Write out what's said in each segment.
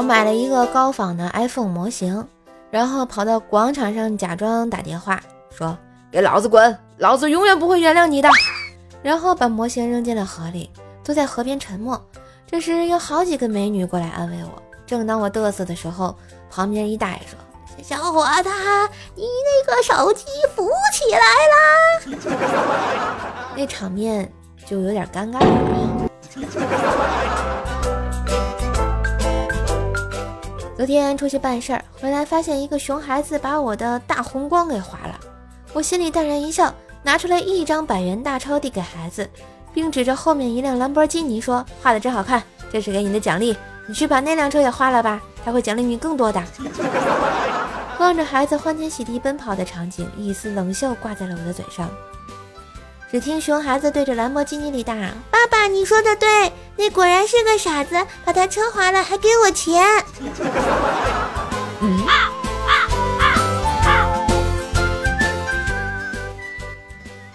我买了一个高仿的 iPhone 模型，然后跑到广场上假装打电话，说：“给老子滚，老子永远不会原谅你的。”然后把模型扔进了河里，坐在河边沉默。这时有好几个美女过来安慰我。正当我嘚瑟的时候，旁边一大爷说：“小伙子，你那个手机浮起来啦！” 那场面就有点尴尬了。昨天出去办事儿，回来发现一个熊孩子把我的大红光给划了，我心里淡然一笑，拿出来一张百元大钞递给孩子，并指着后面一辆兰博基尼说：“画的真好看，这是给你的奖励，你去把那辆车也画了吧，他会奖励你更多的。”望着孩子欢天喜地奔跑的场景，一丝冷笑挂在了我的嘴上。只听熊孩子对着兰博基尼里大喊：“爸爸，你说的对，那果然是个傻子，把他车划了还给我钱。”嗯。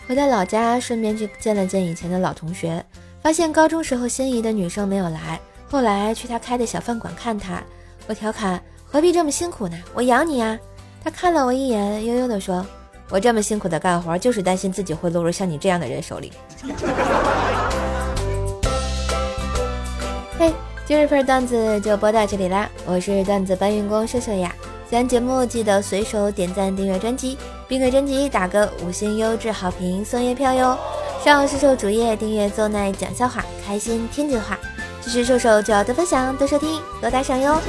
回到老家，顺便去见了见以前的老同学，发现高中时候心仪的女生没有来。后来去他开的小饭馆看他，我调侃：“何必这么辛苦呢？我养你啊。”他看了我一眼，悠悠地说。我这么辛苦的干活，就是担心自己会落入像你这样的人手里。今日份段子就播到这里啦！我是段子搬运工秀秀呀。喜欢节目记得随手点赞、订阅专辑，并给专辑打个五星优质好评送月票哟。上秀秀主页订阅“奏奈讲笑话”，开心天津话。支持秀秀就要多分享、多收听、多打赏哟。